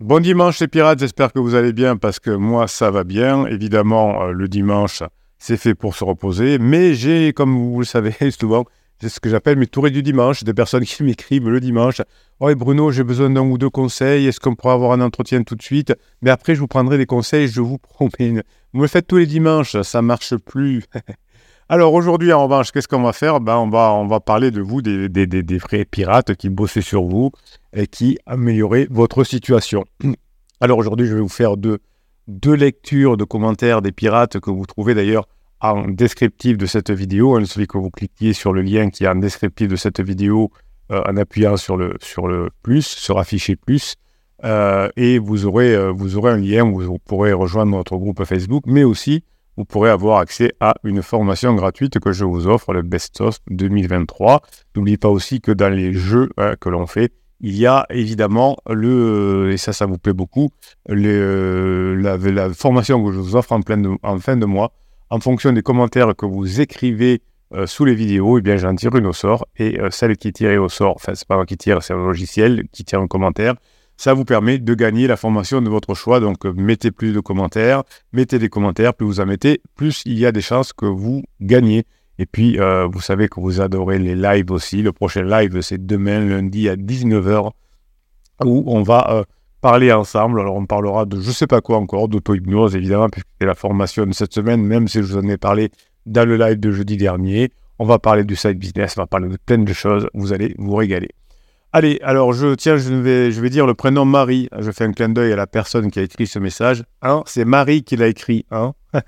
Bon dimanche les pirates, j'espère que vous allez bien parce que moi ça va bien. Évidemment, euh, le dimanche, c'est fait pour se reposer, mais j'ai, comme vous le savez souvent, c'est ce que j'appelle mes tourées du dimanche, des personnes qui m'écrivent le dimanche. Oh Bruno, j'ai besoin d'un ou deux conseils, est-ce qu'on pourrait avoir un entretien tout de suite? Mais après, je vous prendrai des conseils, je vous promets. Vous me faites tous les dimanches, ça marche plus. Alors aujourd'hui, en revanche, qu'est-ce qu'on va faire? Ben, on, va, on va parler de vous, des, des, vrais pirates qui bossaient sur vous et qui amélioraient votre situation. Alors aujourd'hui, je vais vous faire deux, deux lectures de commentaires des pirates que vous trouvez d'ailleurs en descriptif de cette vidéo. Il suffit que vous cliquiez sur le lien qui est en descriptif de cette vidéo euh, en appuyant sur le, sur le plus, sur afficher plus. Euh, et vous aurez, euh, vous aurez un lien où vous pourrez rejoindre notre groupe Facebook, mais aussi vous pourrez avoir accès à une formation gratuite que je vous offre, le Best of 2023. N'oubliez pas aussi que dans les jeux hein, que l'on fait, il y a évidemment le, et ça, ça vous plaît beaucoup, le, la, formation que je vous offre en, fin de mois. En fonction des commentaires que vous écrivez euh, sous les vidéos, eh bien, j'en tire une au sort. Et euh, celle qui est au sort, enfin, c'est pas moi qui tire, c'est un logiciel qui tire un commentaire ça vous permet de gagner la formation de votre choix. Donc, euh, mettez plus de commentaires, mettez des commentaires, plus vous en mettez, plus il y a des chances que vous gagnez. Et puis, euh, vous savez que vous adorez les lives aussi. Le prochain live, c'est demain, lundi à 19h, où on va euh, parler ensemble. Alors, on parlera de je ne sais pas quoi encore, d'auto-hypnose, évidemment, puisque c'est la formation de cette semaine, même si je vous en ai parlé dans le live de jeudi dernier. On va parler du side business, on va parler de plein de choses. Vous allez vous régaler. Allez, alors je tiens, je vais, je vais dire le prénom Marie. Je fais un clin d'œil à la personne qui a écrit ce message. Hein, c'est Marie qui l'a écrit. Hein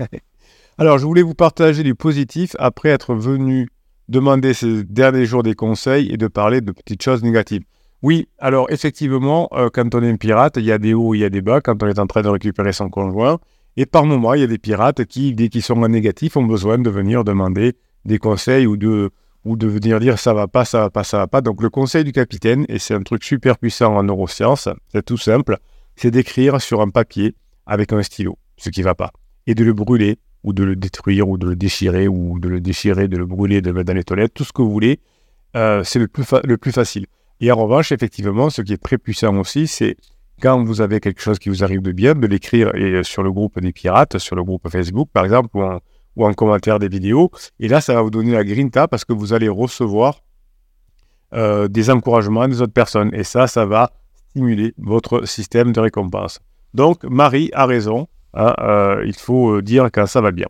alors, je voulais vous partager du positif après être venu demander ces derniers jours des conseils et de parler de petites choses négatives. Oui, alors effectivement, euh, quand on est un pirate, il y a des hauts, il y a des bas quand on est en train de récupérer son conjoint. Et par moments, il y a des pirates qui, dès qu'ils sont en négatif, ont besoin de venir demander des conseils ou de, ou de venir dire ça va pas, ça va pas, ça va pas. Donc le conseil du capitaine, et c'est un truc super puissant en neurosciences, c'est tout simple, c'est d'écrire sur un papier avec un stylo ce qui va pas, et de le brûler, ou de le détruire, ou de le déchirer, ou de le déchirer, de le brûler, de le mettre dans les toilettes, tout ce que vous voulez, euh, c'est le, plus le plus facile. Et en revanche, effectivement, ce qui est très puissant aussi, c'est quand vous avez quelque chose qui vous arrive de bien, de l'écrire et sur le groupe des pirates, sur le groupe Facebook par exemple, ou en, ou en commentaire des vidéos. Et là, ça va vous donner la grinta parce que vous allez recevoir euh, des encouragements des autres personnes. Et ça, ça va stimuler votre système de récompense. Donc, Marie a raison. Hein, euh, il faut euh, dire quand ça va bien.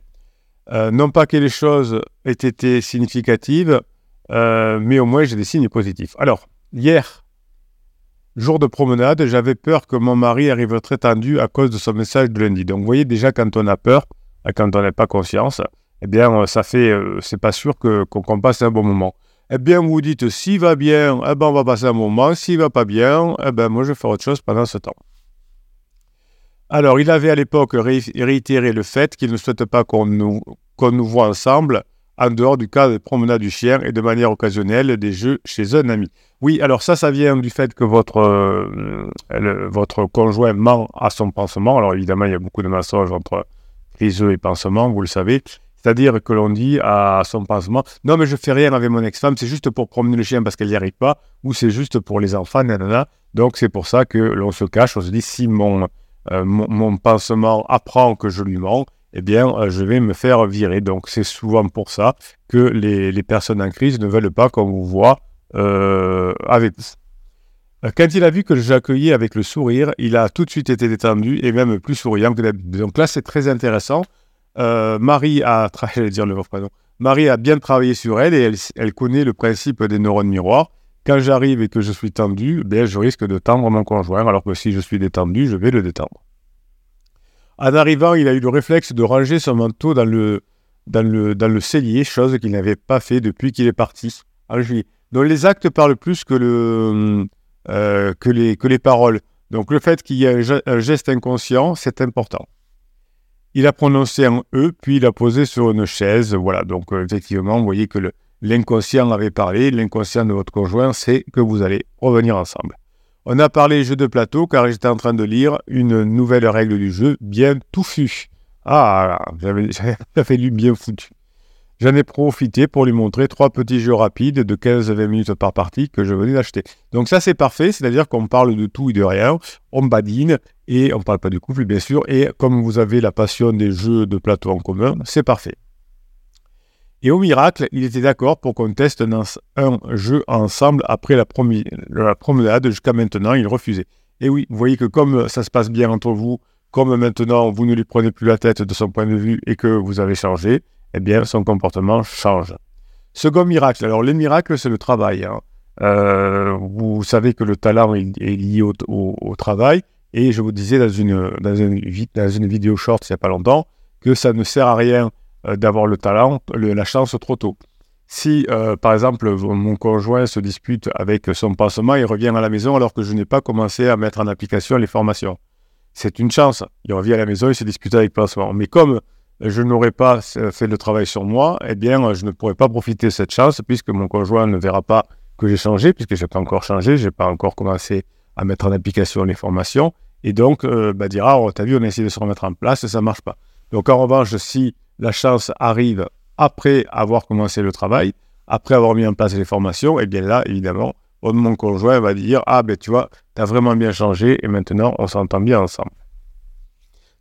non pas que les choses aient été significatives, mais au moins j'ai des signes positifs. Alors, hier, jour de promenade, j'avais peur que mon mari arrive très tendu à cause de son message de lundi. Donc, vous voyez déjà quand on a peur, quand on n'a pas conscience, eh bien, euh, ça fait, euh, c'est pas sûr que, qu'on, passe un bon moment. Eh bien, vous dites, s'il va bien, eh ben, on va passer un moment. S'il va pas bien, eh ben, moi, je vais faire autre chose pendant ce temps. Alors, il avait à l'époque réitéré le fait qu'il ne souhaite pas qu'on nous, qu'on nous voit ensemble en dehors du cas de promenade du chien et de manière occasionnelle des jeux chez un ami. Oui, alors ça, ça vient du fait que votre, euh, votre conjoint ment à son pansement. Alors évidemment, il y a beaucoup de mensonges entre œufs et pansements, vous le savez. C'est-à-dire que l'on dit à son pansement, non mais je fais rien avec mon ex-femme, c'est juste pour promener le chien parce qu'elle n'y arrive pas, ou c'est juste pour les enfants, nanana. Donc c'est pour ça que l'on se cache, on se dit, si mon, euh, mon, pansement apprend que je lui mens, eh bien, euh, je vais me faire virer. Donc c'est souvent pour ça que les, les, personnes en crise ne veulent pas qu'on vous voit euh, avec quand il a vu que je l'accueillais avec le sourire, il a tout de suite été détendu et même plus souriant que d'habitude. Donc là, c'est très intéressant. Euh, Marie a, dire le Marie a bien travaillé sur elle et elle, connaît le principe des neurones miroirs. Quand j'arrive et que je suis tendu, ben, je risque de tendre mon conjoint, alors que si je suis détendu, je vais le détendre. En arrivant, il a eu le réflexe de ranger son manteau dans le, dans le, dans le cellier, chose qu'il n'avait pas fait depuis qu'il est parti en juillet. Donc les actes parlent plus que le, euh, que, les, paroles. Donc le fait qu'il y ait un geste inconscient, c'est important. Il a prononcé un E, puis il a posé sur une chaise. Voilà, donc euh, effectivement, vous voyez que l'inconscient avait parlé. L'inconscient de votre conjoint, c'est que vous allez revenir ensemble. On a parlé jeu de plateau car j'étais en train de lire une nouvelle règle du jeu bien touffue. Ah, j'avais lu bien foutu. J'en ai profité pour lui montrer trois petits jeux rapides de 15-20 minutes par partie que je venais d'acheter. Donc ça, c'est parfait, c'est-à-dire qu'on parle de tout et de rien, on badine, et on ne parle pas du couple, bien sûr, et comme vous avez la passion des jeux de plateau en commun, c'est parfait. Et au miracle, il était d'accord pour qu'on teste un, jeu ensemble après la, la promenade. Jusqu'à maintenant, il refusait. Et oui, vous voyez que comme ça se passe bien entre vous, comme maintenant vous ne lui prenez plus la tête de son point de vue et que vous avez changé, eh bien son comportement change. Second miracle, alors les miracles c'est le travail. Hein. Euh, vous savez que le talent est, lié au, travail et je vous disais dans une, dans une, vidéo short il n'y a pas longtemps que ça ne sert à rien euh, d'avoir le talent, la chance trop tôt. Si, euh, par exemple, mon conjoint se dispute avec son pansement, il revient à la maison alors que je n'ai pas commencé à mettre en application les formations. C'est une chance. Il revient à la maison, il se dispute avec le pansement. Mais comme je n'aurais pas fait le travail sur moi, eh bien, je ne pourrais pas profiter de cette chance puisque mon conjoint ne verra pas que j'ai changé, puisque je n'ai pas encore changé, je n'ai pas encore commencé à mettre en application les formations. Et donc, euh, bah, dira, oh, t'as vu, on a essayé de se remettre en place et ça ne marche pas. Donc, en revanche, si la chance arrive après avoir commencé le travail, après avoir mis en place les formations, eh bien là, évidemment, mon conjoint va dire Ah, ben tu vois, tu as vraiment bien changé et maintenant on s'entend bien ensemble.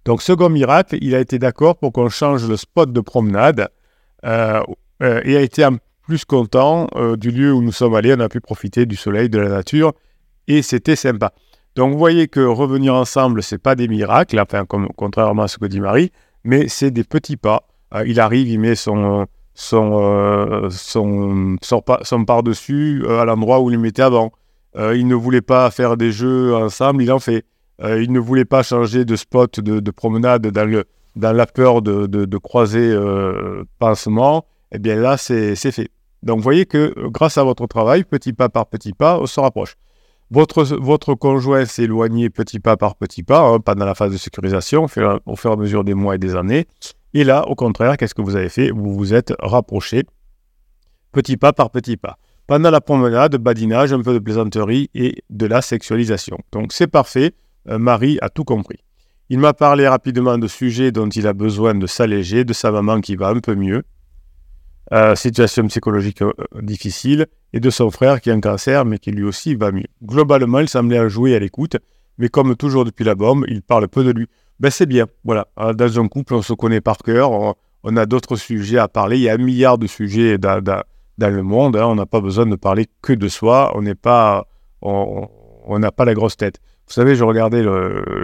Donc, second miracle, il a été d'accord pour qu'on change le spot de promenade euh, euh, et a été en plus content euh, du lieu où nous sommes allés. On a pu profiter du soleil, de la nature et c'était sympa. Donc, vous voyez que revenir ensemble, ce n'est pas des miracles, enfin, contrairement à ce que dit Marie, mais c'est des petits pas. Il arrive, il met son, son, son, son, par-dessus à l'endroit où il le mettait avant. il ne voulait pas faire des jeux ensemble, il en fait. Il ne voulait pas changer de spot de, promenade dans, le, dans la peur de, de, croiser pansement. Eh bien là, c'est fait. Donc vous voyez que grâce à votre travail, petit pas par petit pas, on se rapproche. Votre, votre conjoint s'est éloigné petit pas par petit pas, hein, pas dans la phase de sécurisation, au fur, et à mesure des mois et des années. Et là, au contraire, qu'est-ce que vous avez fait? Vous vous êtes rapproché petit pas par petit pas. Pendant la promenade, badinage, un peu de plaisanterie et de la sexualisation. Donc c'est parfait, euh, Marie a tout compris. Il m'a parlé rapidement de sujets dont il a besoin de s'alléger, de sa maman qui va un peu mieux, euh, situation psychologique euh, difficile, et de son frère qui a un cancer, mais qui lui aussi va mieux. Globalement, il semblait jouer à l'écoute, mais comme toujours depuis la bombe, il parle peu de lui. Ben c'est bien, voilà. Euh, dans un couple, on se connaît par cœur, on, a d'autres sujets à parler, il y a un milliard de sujets dans, le monde, hein. on n'a pas besoin de parler que de soi, on n'est pas, on n'a pas la grosse tête. Vous savez, je regardais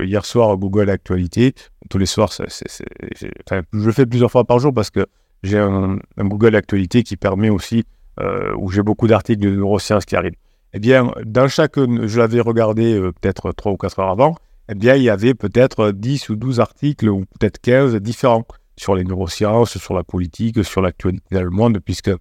hier soir Google Actualité, tous les soirs, je le fais plusieurs fois par jour parce que j'ai un, Google Actualité qui permet aussi, euh, où j'ai beaucoup d'articles de neurosciences qui arrivent. Eh bien, dans chaque, je l'avais regardé euh, peut-être 3 ou 4 heures avant, eh bien, il y avait peut-être 10 ou 12 articles, ou peut-être 15 différents sur les neurosciences, sur la politique, sur l'actualité dans le monde, puisque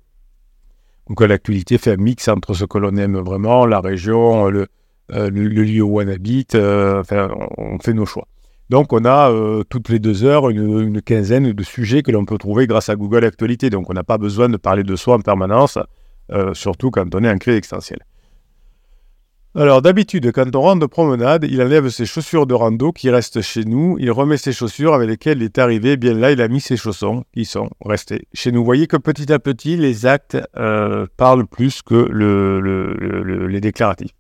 Google Actualité fait un mix entre ce que l'on aime vraiment, la région, le, euh, le, lieu où on habite, enfin, on fait nos choix. Donc, on a euh, toutes les deux heures une, quinzaine de sujets que l'on peut trouver grâce à Google Actualité. Donc, on n'a pas besoin de parler de soi en permanence, euh, surtout quand on est en clé extensielle. Alors, d'habitude, quand on rentre de promenade, il enlève ses chaussures de rando qui restent chez nous. Il remet ses chaussures avec lesquelles il est arrivé. Bien là, il a mis ses chaussons qui sont restés chez nous. Vous voyez que petit à petit, les actes euh, parlent plus que les déclaratifs.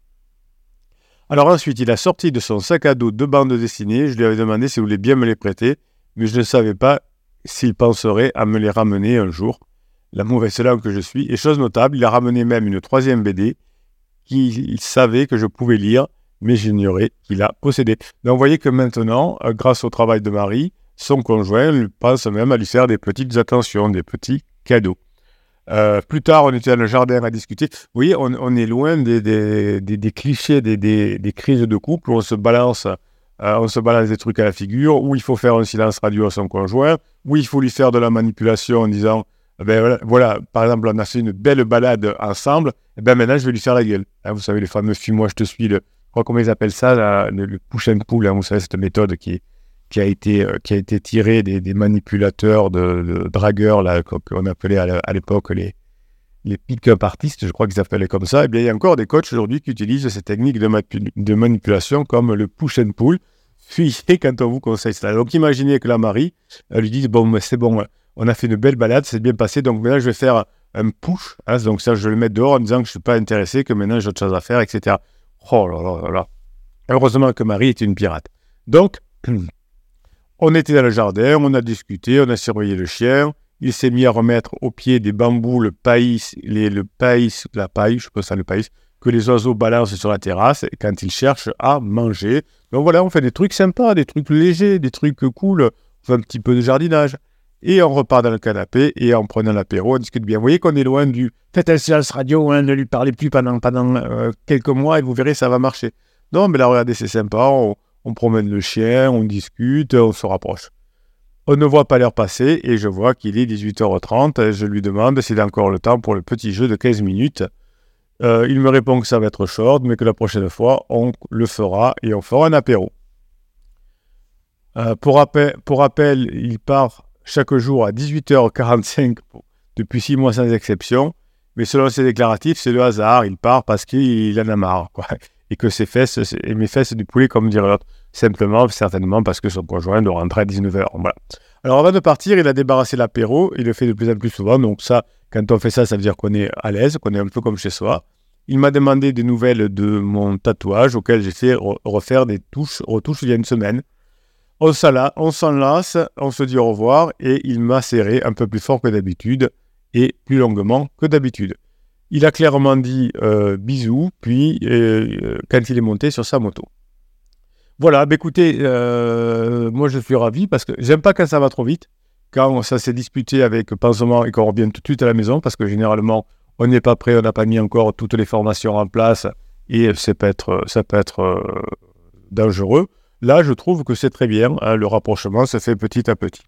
Alors ensuite, il a sorti de son sac à dos deux bandes dessinées. Je lui avais demandé s'il voulait bien me les prêter, mais je ne savais pas s'il penserait à me les ramener un jour. La mauvaise langue que je suis. Et chose notable, il a ramené même une troisième BD qu'il savait que je pouvais lire, mais j'ignorais qu'il a possédé. Donc vous voyez que maintenant, euh, grâce au travail de Marie, son conjoint pense même à lui faire des petites attentions, des petits cadeaux. Euh, plus tard, on était dans le jardin à discuter. Vous voyez, on, est loin des, clichés, des, crises de couple où on se balance, euh, on se balance des trucs à la figure, où il faut faire un silence radio à son conjoint, où il faut lui faire de la manipulation en disant, eh ben voilà, par exemple, on a fait une belle balade ensemble, et eh ben maintenant je vais lui faire la gueule. Hein, vous savez, les fameux films, moi je te suis, le, je crois comment ils appellent ça, le, push and pull, hein, vous savez, cette méthode qui est qui a été, euh, qui a été tiré des, manipulateurs de, dragueurs là, qu'on appelait à l'époque les, les pick-up artistes, je crois qu'ils s'appelaient comme ça. Et eh bien, il y a encore des coachs aujourd'hui qui utilisent ces techniques de, de, manipulation comme le push and pull. Fuyez quand on vous conseille cela. Donc, imaginez que la Marie elle lui dise Bon, c'est bon, On a fait une belle balade, c'est bien passé. Donc maintenant, je vais faire un push. Hein, donc ça, je vais le mettre dehors en disant que je ne suis pas intéressé, que maintenant j'ai autre chose à faire, etc. Oh là là. Heureusement que Marie est une pirate. Donc, on était dans le jardin, on a discuté, on a surveillé le chien. Il s'est mis à remettre au pied des bambous le païs, les, le païs, la paille, je pense ça le païs, que les oiseaux balancent sur la terrasse quand ils cherchent à manger. Donc voilà, on fait des trucs sympas, des trucs légers, des trucs cool. On fait un petit peu de jardinage. Et on repart dans le canapé et en prenant l'apéro, on discute bien. Vous voyez qu'on est loin du faites un silence radio, hein, ne lui parlez plus pendant, pendant euh, quelques mois et vous verrez, ça va marcher. Non, mais là, regardez, c'est sympa. On, on promène le chien, on discute, on se rapproche. On ne voit pas l'heure passer et je vois qu'il est 18h30. Je lui demande s'il a encore le temps pour le petit jeu de 15 minutes. Euh, il me répond que ça va être short, mais que la prochaine fois, on le fera et on fera un apéro. Euh, pour, rappel, il part chaque jour à 18h45 depuis 6 mois sans exception. Mais selon ses déclaratifs, c'est le hasard. Il part parce qu'il en a marre. Et que ses fesses, et mes fesses du poulet, comme dirait l'autre. Simplement, certainement, parce que son conjoint doit rentrer à 19h. Voilà. Alors avant de partir, il a débarrassé l'apéro. Il le fait de plus en plus souvent. Donc ça, quand on fait ça, ça veut dire qu'on est à l'aise, qu'on est un peu comme chez soi. Il m'a demandé des nouvelles de mon tatouage auquel j'ai fait refaire des touches, retouches il y a une semaine. On s'enlace, on se dit au revoir et il m'a serré un peu plus fort que d'habitude et plus longuement que d'habitude. Il a clairement dit euh, bisous, puis euh, quand il est monté sur sa moto. Voilà, bah écoutez, euh, moi je suis ravi parce que j'aime pas quand ça va trop vite, quand ça s'est disputé avec Pansement et qu'on revient tout de suite à la maison, parce que généralement on n'est pas prêt, on n'a pas mis encore toutes les formations en place et ça peut être, ça euh, dangereux. Là, je trouve que c'est très bien, hein, le rapprochement se fait petit à petit.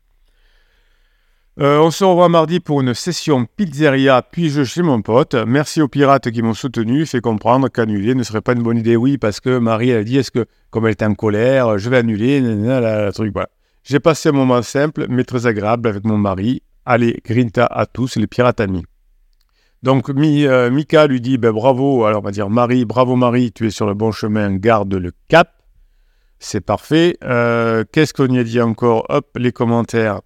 Euh, on se revoit mardi pour une session pizzeria puis-je chez mon pote. Merci aux pirates qui m'ont soutenu, fait comprendre qu'annuler ne serait pas une bonne idée. Oui, parce que Marie a dit est-ce que, comme elle était en colère, je vais annuler, la. J'ai passé un moment simple mais très agréable avec mon mari. Allez, grinta à tous, les pirates amis. Donc euh, Mika lui dit ben, bravo, alors on va dire Marie, bravo Marie, tu es sur le bon chemin, garde le cap. C'est parfait. Euh, qu'est-ce qu'on y a dit encore? Hop, les commentaires.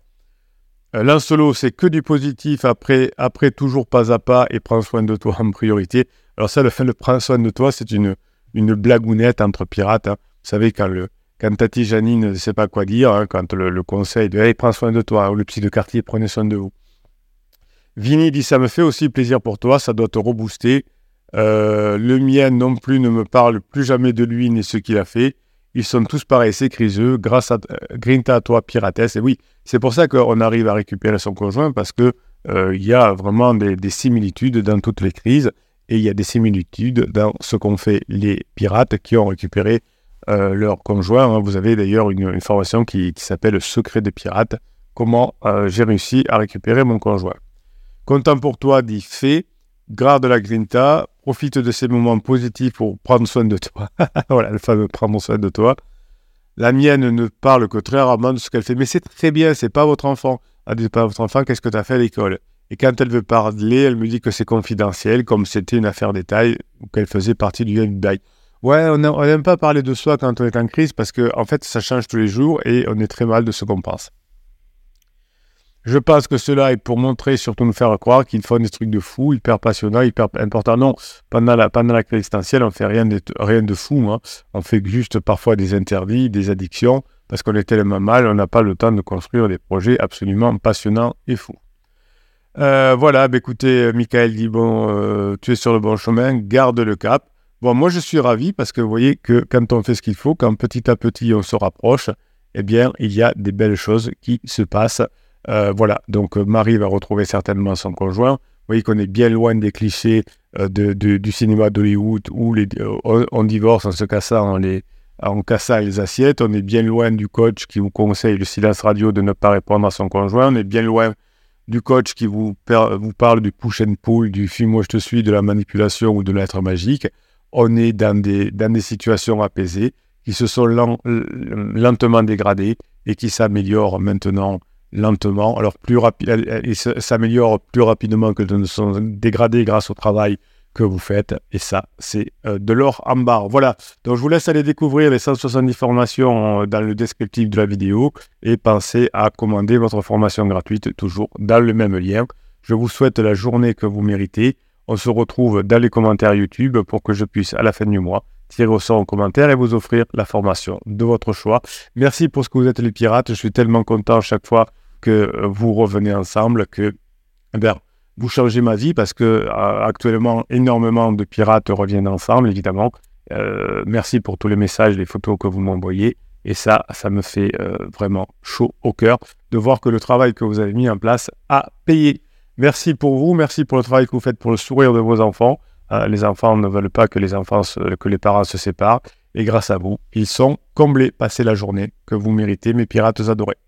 Euh, solo, c'est que du positif, après, après toujours pas à pas et prends soin de toi en priorité. Alors ça, le de prendre soin de toi, c'est une, une blagounette entre pirates. Hein. Vous savez, quand, le, Tati Janine ne sait pas quoi dire, hein, quand le, conseil de hey, prends soin de toi, ou le psy de quartier, prenez soin de vous. Vini dit ça me fait aussi plaisir pour toi, ça doit te rebooster. Euh, le mien non plus ne me parle plus jamais de lui ni ce qu'il a fait. Ils sont tous pareils, c'est criseux, grâce à euh, Grinta toi, piratesse. Et oui, c'est pour ça qu'on arrive à récupérer son conjoint, parce qu'il euh, y a vraiment des, similitudes dans toutes les crises, et il y a des similitudes dans ce qu'ont fait les pirates qui ont récupéré euh, leur conjoint. Hein. Vous avez d'ailleurs une, formation qui, s'appelle Secret des pirates, comment j'ai réussi à récupérer mon conjoint? Content pour toi, dit fait, garde la grinta, profite de ces moments positifs pour prendre soin de toi. voilà, le fameux prendre soin de toi. La mienne ne parle que très rarement de ce qu'elle fait. Mais c'est très bien, c'est pas votre enfant. Elle dit pas votre enfant, qu'est-ce que tu as fait à l'école? Et quand elle veut parler, elle me dit que c'est confidentiel, comme c'était une affaire détail, ou qu'elle faisait partie du FBI. Ouais, on n'aime pas parler de soi quand on est en crise parce que, en fait, ça change tous les jours et on est très mal de ce qu'on pense. Je pense que cela est pour montrer, surtout nous faire croire qu'ils font des trucs de fou, hyper passionnants, hyper importants. Non, pendant la, crise existentielle, on fait rien de, fou. Hein. On fait juste parfois des interdits, des addictions, parce qu'on est tellement mal, on n'a pas le temps de construire des projets absolument passionnants et fous. Euh, voilà, bah, écoutez, Michael dit, bon, euh, tu es sur le bon chemin, garde le cap. Bon, moi je suis ravi parce que vous voyez que quand on fait ce qu'il faut, quand petit à petit on se rapproche, eh bien, il y a des belles choses qui se passent. Euh, voilà, donc euh, Marie va retrouver certainement son conjoint. Vous voyez qu'on est bien loin des clichés euh, du cinéma d'Hollywood où on, divorce en se cassant les, en les assiettes. On est bien loin du coach qui vous conseille le silence radio de ne pas répondre à son conjoint. On est bien loin du coach qui vous, parle du push and pull, du film moi je te suis, de la manipulation ou de l'être magique. On est dans des situations apaisées qui se sont lentement dégradées et qui s'améliorent maintenant lentement, alors plus rapide, et s'améliore plus rapidement que de ne sont dégradés grâce au travail que vous faites. Et ça, c'est euh, de l'or en barre. Voilà. Donc, je vous laisse aller découvrir les 170 formations euh, dans le descriptif de la vidéo et pensez à commander votre formation gratuite toujours dans le même lien. Je vous souhaite la journée que vous méritez. On se retrouve dans les commentaires YouTube pour que je puisse, à la fin du mois, tirer au sort en commentaire et vous offrir la formation de votre choix. Merci pour ce que vous êtes les pirates. Je suis tellement content chaque fois que euh, vous revenez ensemble que eh vous changez ma vie parce que euh, actuellement énormément de pirates reviennent ensemble évidemment. Euh, merci pour tous les messages, les photos que vous m'envoyez et ça, ça me fait vraiment chaud au cœur de voir que le travail que vous avez mis en place a payé. Merci pour vous, merci pour le travail que vous faites pour le sourire de vos enfants. Euh, les enfants ne veulent pas que les enfants, que les parents se séparent. Et grâce à vous, ils sont comblés. Passez la journée que vous méritez, mes pirates adorés.